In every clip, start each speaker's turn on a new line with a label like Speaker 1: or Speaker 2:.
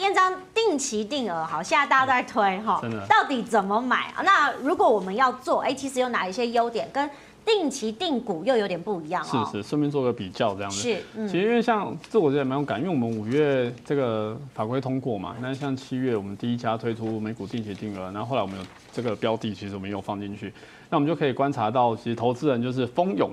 Speaker 1: 彦彰定期定额好，现在大家都在推哈，
Speaker 2: 真的，
Speaker 1: 到底怎么买啊？那如果我们要做，哎，其实有哪一些优点跟？定期定股又有点不一样哦，
Speaker 2: 是是，顺便做个比较这样子。
Speaker 1: 是，
Speaker 2: 嗯、其实因为像这我觉得蛮有感，因为我们五月这个法规通过嘛，那像七月我们第一家推出美股定期定额，然后后来我们有这个标的，其实我们也有放进去，那我们就可以观察到，其实投资人就是蜂拥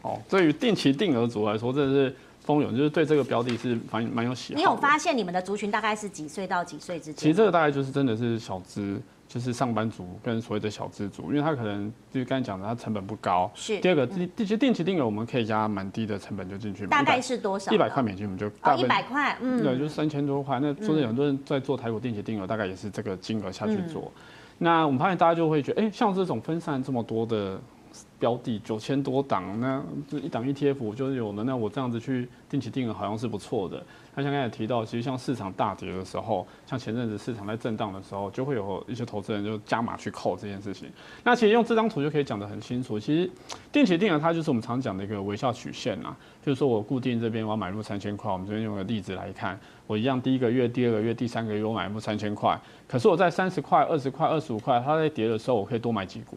Speaker 2: 哦。对于定期定额族来说，真的是蜂拥，就是对这个标的是蛮蛮有喜好。
Speaker 1: 你有发现你们的族群大概是几岁到几岁之间？
Speaker 2: 其实这个大概就是真的是小资。就是上班族跟所谓的小资族，因为他可能就是刚才讲的，他成本不高。
Speaker 1: 是。
Speaker 2: 第二个，定定期定期定额，我们可以加蛮低的成本就进去。
Speaker 1: 大概是多少？
Speaker 2: 一百块美金，我们就。
Speaker 1: 哦，一百块，嗯。
Speaker 2: 对，就是三千多块。那说真的，很多人在做台股定期定额，大概也是这个金额下去做。嗯、那我们发现大家就会觉得，哎、欸，像这种分散这么多的。标的九千多档，那这一档 ETF 就是有的。那我这样子去定期定额，好像是不错的。他像刚才提到，其实像市场大跌的时候，像前阵子市场在震荡的时候，就会有一些投资人就加码去扣这件事情。那其实用这张图就可以讲得很清楚。其实定期定额它就是我们常讲的一个微笑曲线啦，就是说我固定这边我要买入三千块，我们这边用个例子来看，我一样第一个月、第二个月、第三个月我买入三千块，可是我在三十块、二十块、二十五块，它在跌的时候，我可以多买几股。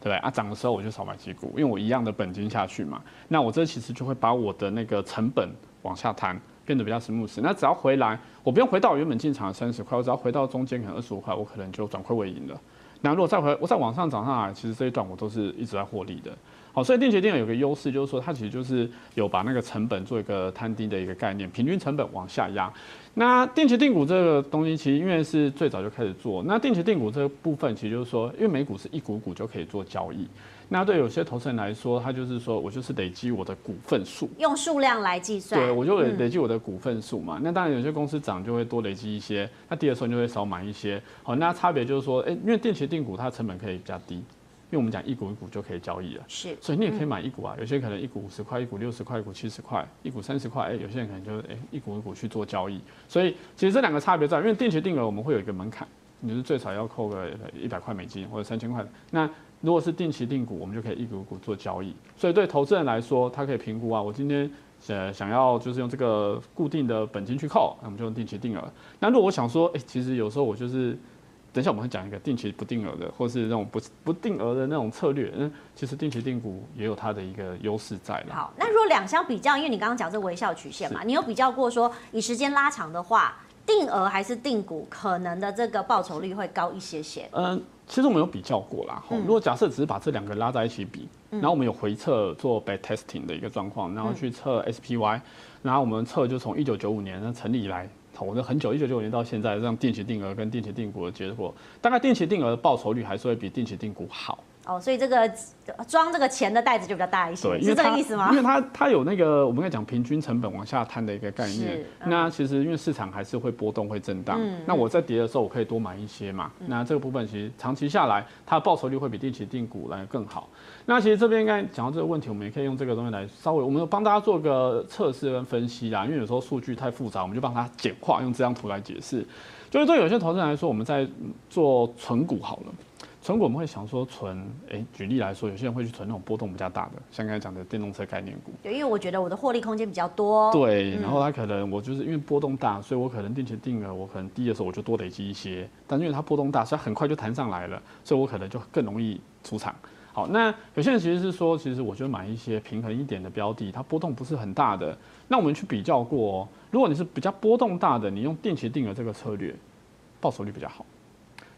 Speaker 2: 对啊，涨的时候我就少买几股，因为我一样的本金下去嘛。那我这其实就会把我的那个成本往下摊，变得比较 smooth。那只要回来，我不用回到原本进场的三十块，我只要回到中间可能二十五块，我可能就转亏为盈了。那如果再回，我再往上涨上来，其实这一段我都是一直在获利的。好，所以定期定有个优势，就是说它其实就是有把那个成本做一个摊低的一个概念，平均成本往下压。那定期定股这个东西，其实因为是最早就开始做，那定期定股这个部分，其实就是说，因为美股是一股股就可以做交易。那对有些投资人来说，他就是说我就是累积我的股份数，
Speaker 1: 用数量来计算。
Speaker 2: 对，我就累累积我的股份数嘛。那当然有些公司涨就会多累积一些，那跌的时候你就会少买一些。好，那差别就是说，哎，因为定期定股它的成本可以比较低。因为我们讲一股一股就可以交易了，是，所以你也可以买一股啊。有些可能一股五十块，一股六十块，一股七十块，一股三十块。哎，有些人可能就是哎一股一股去做交易。所以其实这两个差别在，因为定期定额我们会有一个门槛，你是最少要扣个一百块美金或者三千块。那如果是定期定股，我们就可以一股股做交易。所以对投资人来说，他可以评估啊，我今天呃想要就是用这个固定的本金去扣，那我们就用定期定额。那如果我想说，哎，其实有时候我就是。等一下我们会讲一个定期不定额的，或是那种不不定额的那种策略。嗯，其实定期定股也有它的一个优势在了。
Speaker 1: 好，那如果两相比较，因为你刚刚讲这微笑曲线嘛，你有比较过说，以时间拉长的话，定额还是定股可能的这个报酬率会高一些些？
Speaker 2: 嗯，其实我们有比较过啦。嗯、如果假设只是把这两个拉在一起比，然后我们有回测做 back testing 的一个状况，然后去测 SPY，然后我们测就从一九九五年成立以来。我们很久，一九九五年到现在，这样定期定额跟定期定股的结果，大概定期定额的报酬率还是会比定期定股好。
Speaker 1: 哦，所以这个装这个钱的袋子就比较大一些，是这个意思吗？
Speaker 2: 因为它它有那个我们在讲平均成本往下摊的一个概念。嗯、那其实因为市场还是会波动会震荡，嗯、那我在跌的时候我可以多买一些嘛。嗯、那这个部分其实长期下来，它的报酬率会比定期定股来更好。那其实这边应该讲到这个问题，我们也可以用这个东西来稍微，我们帮大家做个测试跟分析啦。因为有时候数据太复杂，我们就帮它简化，用这张图来解释。就是对有些投资人来说，我们在做存股好了。存股我们会想说存，哎，举例来说，有些人会去存那种波动比较大的，像刚才讲的电动车概念股。
Speaker 1: 对，因为我觉得我的获利空间比较多。
Speaker 2: 对，然后它可能我就是因为波动大，所以我可能定期定额，我可能低的时候我就多累积一些，但因为它波动大，所以它很快就弹上来了，所以我可能就更容易出场。好，那有些人其实是说，其实我就买一些平衡一点的标的，它波动不是很大的。那我们去比较过哦，如果你是比较波动大的，你用定期定额这个策略，报酬率比较好。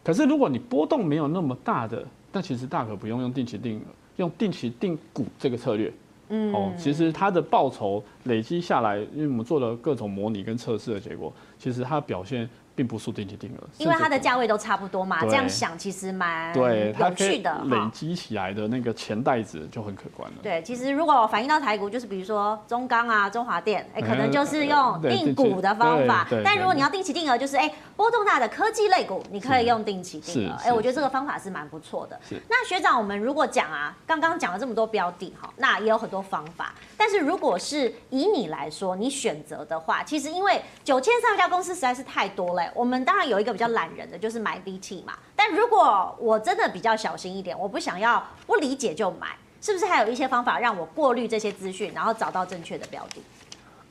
Speaker 2: 可是如果你波动没有那么大的，那其实大可不用用定期定额，用定期定股这个策略。嗯，哦，其实它的报酬累积下来，因为我们做了各种模拟跟测试的结果，其实它表现。并不是定期定额，
Speaker 1: 因为它的价位都差不多嘛。这样想其实蛮对有趣的，
Speaker 2: 累积起来的那个钱袋子就很可观了。
Speaker 1: 对，其实如果反映到台股，就是比如说中钢啊、中华电，哎，可能就是用定股的方法。但如果你要定期定额，就是哎波动大的科技类股，你可以用定期定额。哎，我觉得这个方法是蛮不错的。那学长，我们如果讲啊，刚刚讲了这么多标的哈，那也有很多方法。但是如果是以你来说，你选择的话，其实因为九千三百家公司实在是太多了。我们当然有一个比较懒人的，就是买 VT 嘛。但如果我真的比较小心一点，我不想要不理解就买，是不是还有一些方法让我过滤这些资讯，然后找到正确的标的？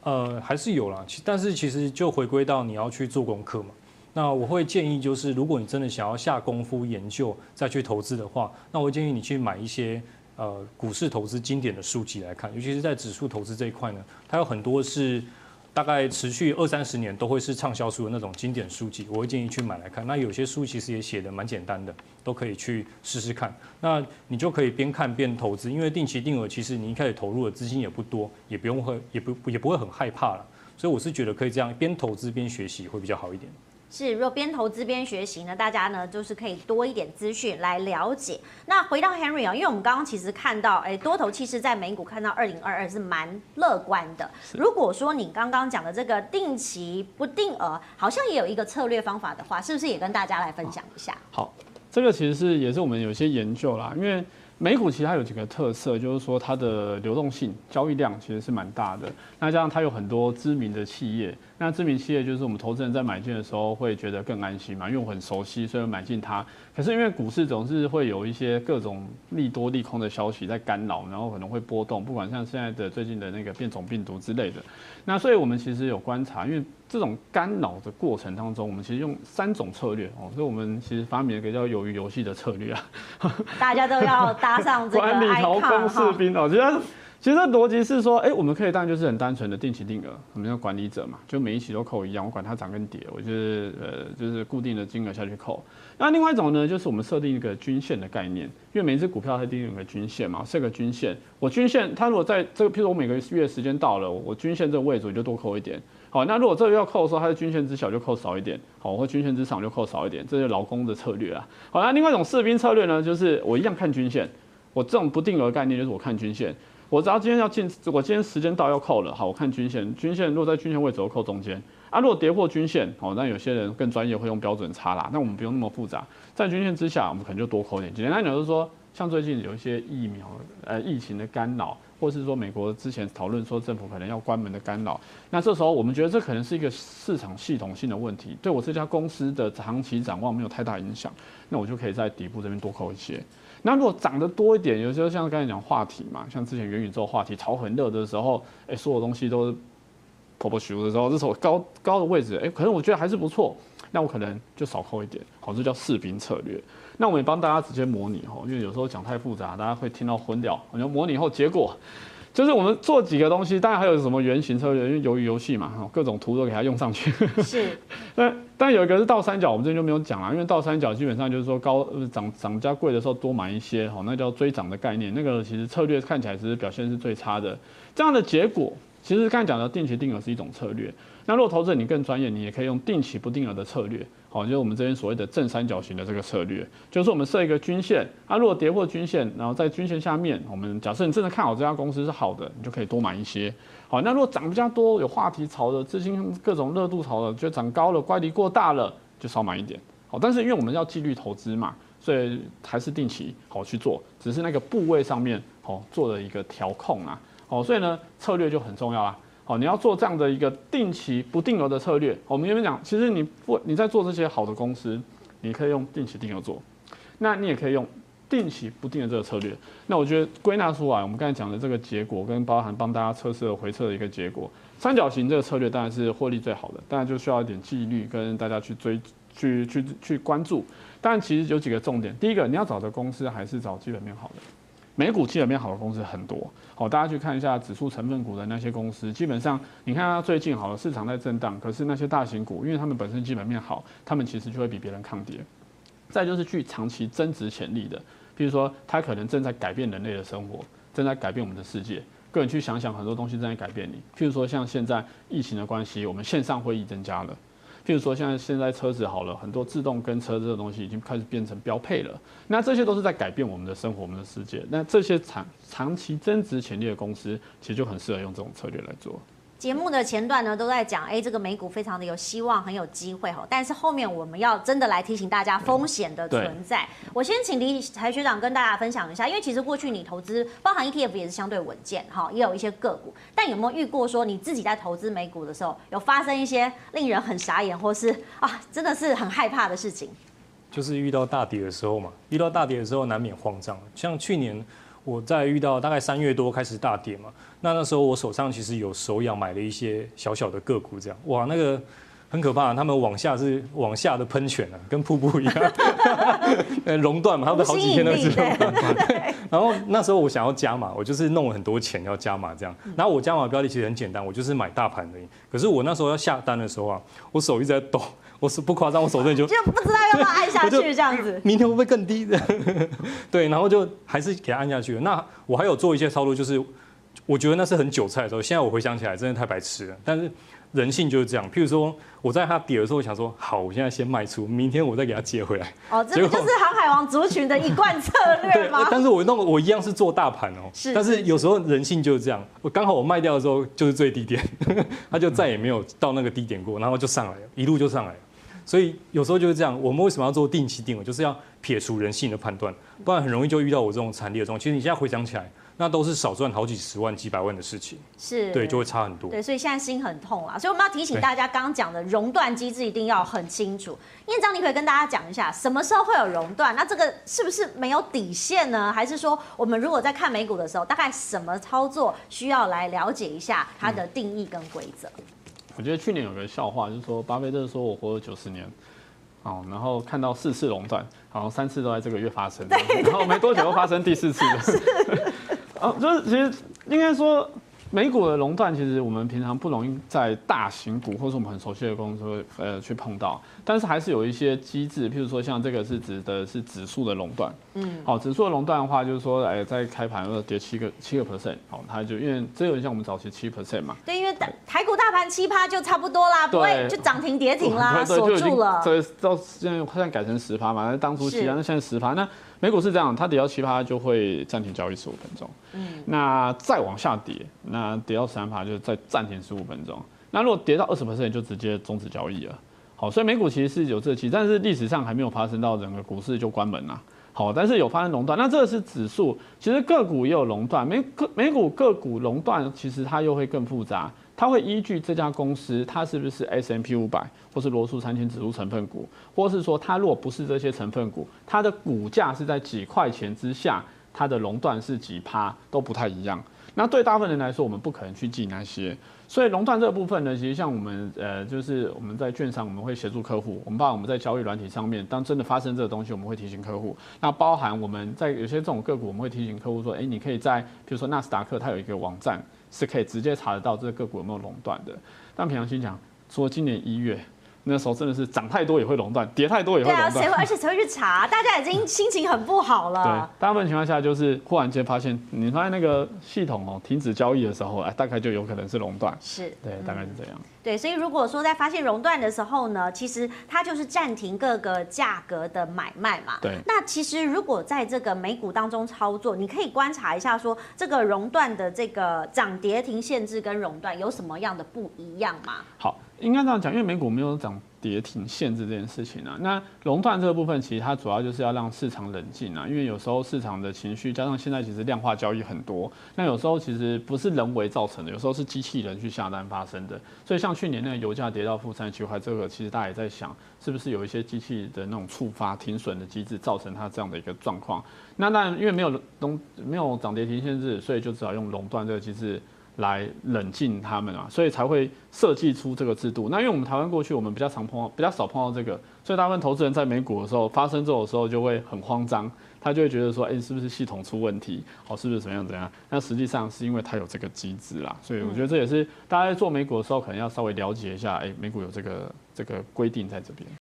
Speaker 3: 呃，还是有啦，但是其实就回归到你要去做功课嘛。那我会建议就是，如果你真的想要下功夫研究再去投资的话，那我会建议你去买一些呃股市投资经典的书籍来看，尤其是在指数投资这一块呢，它有很多是。大概持续二三十年都会是畅销书的那种经典书籍，我会建议去买来看。那有些书其实也写的蛮简单的，都可以去试试看。那你就可以边看边投资，因为定期定额其实你一开始投入的资金也不多，也不用会也不也不会很害怕了。所以我是觉得可以这样边投资边学习会比较好一点。
Speaker 1: 是，如果边投资边学习呢，大家呢就是可以多一点资讯来了解。那回到 Henry 啊，因为我们刚刚其实看到，哎，多头其实在美股看到二零二二是蛮乐观的。如果说你刚刚讲的这个定期不定额，好像也有一个策略方法的话，是不是也跟大家来分享一下？
Speaker 2: 好，这个其实是也是我们有些研究啦，因为。美股其实它有几个特色，就是说它的流动性、交易量其实是蛮大的。那加上它有很多知名的企业，那知名企业就是我们投资人在买进的时候会觉得更安心嘛，因为我很熟悉，所以买进它。可是因为股市总是会有一些各种利多利空的消息在干扰，然后可能会波动，不管像现在的最近的那个变种病毒之类的。那所以我们其实有观察，因为这种干扰的过程当中，我们其实用三种策略哦，所以我们其实发明了一个叫鱿鱼游戏的策略啊，
Speaker 1: 大家都要搭上这个
Speaker 2: 管理头公士兵哦，其实其实逻辑是说，哎，我们可以当然就是很单纯的定期定额，我们叫管理者嘛，就每一期都扣一样，我管它涨跟跌，我就是呃就是固定的金额下去扣。那另外一种呢，就是我们设定一个均线的概念，因为每一只股票它一定有个均线嘛，设个均线，我均线它如果在这个，譬如我每个月时间到了，我均线这个位置我就多扣一点。好，那如果这个要扣的时候，它的均线之小就扣少一点，好，或均线之上就扣少一点，这是劳工的策略啊。好，那另外一种士兵策略呢，就是我一样看均线，我这种不定额概念就是我看均线，我只要今天要进，我今天时间到要扣了，好，我看均线，均线落在均线位置，我扣中间。啊，如果跌破均线，好，那有些人更专业会用标准差啦，那我们不用那么复杂，在均线之下，我们可能就多扣点。简单讲就是说，像最近有一些疫苗，呃，疫情的干扰。或是说美国之前讨论说政府可能要关门的干扰，那这时候我们觉得这可能是一个市场系统性的问题，对我这家公司的长期展望没有太大影响，那我就可以在底部这边多扣一些。那如果涨得多一点，有时候像刚才讲话题嘛，像之前元宇宙话题炒很热的时候，哎，所有东西都是婆婆许的时候，这时候高高的位置，哎，可能我觉得还是不错，那我可能就少扣一点，好，这叫士兵策略。那我们也帮大家直接模拟哈，因为有时候讲太复杂，大家会听到昏掉。我就模拟后结果，就是我们做几个东西，当然还有什么原型策略，因为由于游戏嘛，哈，各种图都给它用上去。
Speaker 1: 是。
Speaker 2: 但但有一个是倒三角，我们这边就没有讲了，因为倒三角基本上就是说高涨涨价贵的时候多买一些，好，那叫追涨的概念。那个其实策略看起来其实表现是最差的。这样的结果，其实刚才讲的定期定额是一种策略。那如果投资者你更专业，你也可以用定期不定额的策略。好，就是我们这边所谓的正三角形的这个策略，就是我们设一个均线，它如果跌破均线，然后在均线下面，我们假设你真的看好这家公司是好的，你就可以多买一些。好，那如果涨比较多，有话题炒的，资金各种热度炒的，就涨高了，乖离过大了，就少买一点。好，但是因为我们要纪律投资嘛，所以还是定期好去做，只是那个部位上面好做了一个调控啊。好，所以呢，策略就很重要啦。哦，你要做这样的一个定期不定额的策略。我们前面讲，其实你不你在做这些好的公司，你可以用定期定额做，那你也可以用定期不定额这个策略。那我觉得归纳出来，我们刚才讲的这个结果，跟包含帮大家测试和回测的一个结果，三角形这个策略当然是获利最好的，当然就需要一点纪律跟大家去追、去去去关注。但其实有几个重点，第一个你要找的公司还是找基本面好的。美股基本面好的公司很多，好，大家去看一下指数成分股的那些公司，基本上你看它最近好了，市场在震荡，可是那些大型股，因为他们本身基本面好，他们其实就会比别人抗跌。再就是具长期增值潜力的，比如说它可能正在改变人类的生活，正在改变我们的世界。个人去想想，很多东西正在改变你，譬如说像现在疫情的关系，我们线上会议增加了。譬如说，像现在车子好了，很多自动跟车这个东西已经开始变成标配了。那这些都是在改变我们的生活，我们的世界。那这些长长期增值潜力的公司，其实就很适合用这种策略来做。
Speaker 1: 节目的前段呢，都在讲，哎，这个美股非常的有希望，很有机会哈。但是后面我们要真的来提醒大家风险的存在。我先请李财学长跟大家分享一下，因为其实过去你投资，包含 ETF 也是相对稳健哈，也有一些个股。但有没有遇过说你自己在投资美股的时候，有发生一些令人很傻眼，或是啊，真的是很害怕的事情？
Speaker 3: 就是遇到大跌的时候嘛，遇到大跌的时候难免慌张。像去年。我在遇到大概三月多开始大跌嘛，那那时候我手上其实有手痒买了一些小小的个股，这样哇那个。很可怕，他们往下是往下的喷泉啊，跟瀑布一样，呃，熔断嘛，他们好几天都是熔断。然后那时候我想要加码，我就是弄了很多钱要加码这样。然后我加码标的其实很简单，我就是买大盘而已。可是我那时候要下单的时候啊，我手一直在抖，我是不夸张，我手真的就
Speaker 1: 就不知道要不要按下去这样子。
Speaker 3: 明天会不会更低的？对，然后就还是给它按下去。那我还有做一些操作，就是我觉得那是很韭菜的时候。现在我回想起来，真的太白痴了。但是。人性就是这样，譬如说我在它跌的时候，我想说好，我现在先卖出，明天我再给它接回来。
Speaker 1: 哦，这个就是航海王族群的一贯策略 吗？
Speaker 3: 但是我弄我一样是做大盘哦，是。但是有时候人性就是这样，我刚好我卖掉的时候就是最低点，它就再也没有到那个低点过，然后就上来了，一路就上来了。所以有时候就是这样，我们为什么要做定期定额？就是要撇除人性的判断，不然很容易就遇到我这种惨烈的状况。其实你现在回想起来。那都是少赚好几十万、几百万的事情，
Speaker 1: 是
Speaker 3: 对，就会差很多。
Speaker 1: 对，所以现在心很痛啊，所以我们要提醒大家，刚刚讲的熔断机制一定要很清楚。燕璋，你可以跟大家讲一下，什么时候会有熔断？那这个是不是没有底线呢？还是说，我们如果在看美股的时候，大概什么操作需要来了解一下它的定义跟规则？嗯，
Speaker 2: 我觉得去年有个笑话，就是说巴菲特说我活了九十年，哦，然后看到四次熔断，好像三次都在这个月发生，然后没多久又发生第四次 了。哦，就是其实应该说，美股的熔断，其实我们平常不容易在大型股或是我们很熟悉的公司呃去碰到，但是还是有一些机制，譬如说像这个是指的是指数的熔断，嗯，好，指数的熔断的话，就是说，哎，在开盘要跌七个七个 percent，好，它就因为这有点像我们早期七 percent 嘛，
Speaker 1: 对，因为台股大盘七趴就差不多啦，不会就涨停跌停啦，锁住了，
Speaker 2: 所以到现在现在改成十趴嘛，那当初七，那现在十趴，那。美股是这样，它跌到七趴就会暂停交易十五分钟。嗯，那再往下跌，那跌到三趴就再暂停十五分钟。那如果跌到二十 percent 就直接终止交易了。好，所以美股其实是有这期，但是历史上还没有发生到整个股市就关门了。好，但是有发生熔断。那这个是指数，其实个股也有熔断。美个美股个股熔断，其实它又会更复杂。它会依据这家公司，它是不是 S M P 五百，或是罗素三千指数成分股，或是说它如果不是这些成分股，它的股价是在几块钱之下，它的熔断是几趴都不太一样。那对大部分人来说，我们不可能去记那些，所以熔断这个部分呢，其实像我们呃，就是我们在券商，我们会协助客户，我们把我们在交易软体上面，当真的发生这个东西，我们会提醒客户。那包含我们在有些这种个股，我们会提醒客户说，哎，你可以在比如说纳斯达克，它有一个网站。是可以直接查得到这个个股有没有垄断的，但平常心讲，说今年一月那时候真的是涨太多也会垄断，跌太多也会垄断。
Speaker 1: 对啊，谁会？而且谁会去查？大家已经心情很不好了。
Speaker 2: 对，大部分情况下就是忽然间发现，你发现那个系统哦停止交易的时候，哎，大概就有可能是垄断。
Speaker 1: 是，
Speaker 2: 对，大概是这样。
Speaker 1: 对，所以如果说在发现熔断的时候呢，其实它就是暂停各个价格的买卖嘛。
Speaker 2: 对。
Speaker 1: 那其实如果在这个美股当中操作，你可以观察一下，说这个熔断的这个涨跌停限制跟熔断有什么样的不一样吗？
Speaker 2: 好，应该这样讲，因为美股没有涨跌停限制这件事情啊。那熔断这个部分，其实它主要就是要让市场冷静啊，因为有时候市场的情绪加上现在其实量化交易很多，那有时候其实不是人为造成的，有时候是机器人去下单发生的，所以像。去年那个油价跌到负三十七块，这个其实大家也在想，是不是有一些机器的那种触发停损的机制，造成它这样的一个状况？那当然，因为没有熔没有涨跌停限制，所以就只好用熔断这个机制来冷静他们啊，所以才会设计出这个制度。那因为我们台湾过去我们比较常碰到，比较少碰到这个，所以大部分投资人在美股的时候发生这种时候就会很慌张。他就会觉得说，哎、欸，是不是系统出问题？哦，是不是怎么样怎样？那实际上是因为它有这个机制啦，所以我觉得这也是大家在做美股的时候可能要稍微了解一下，哎、欸，美股有这个这个规定在这边。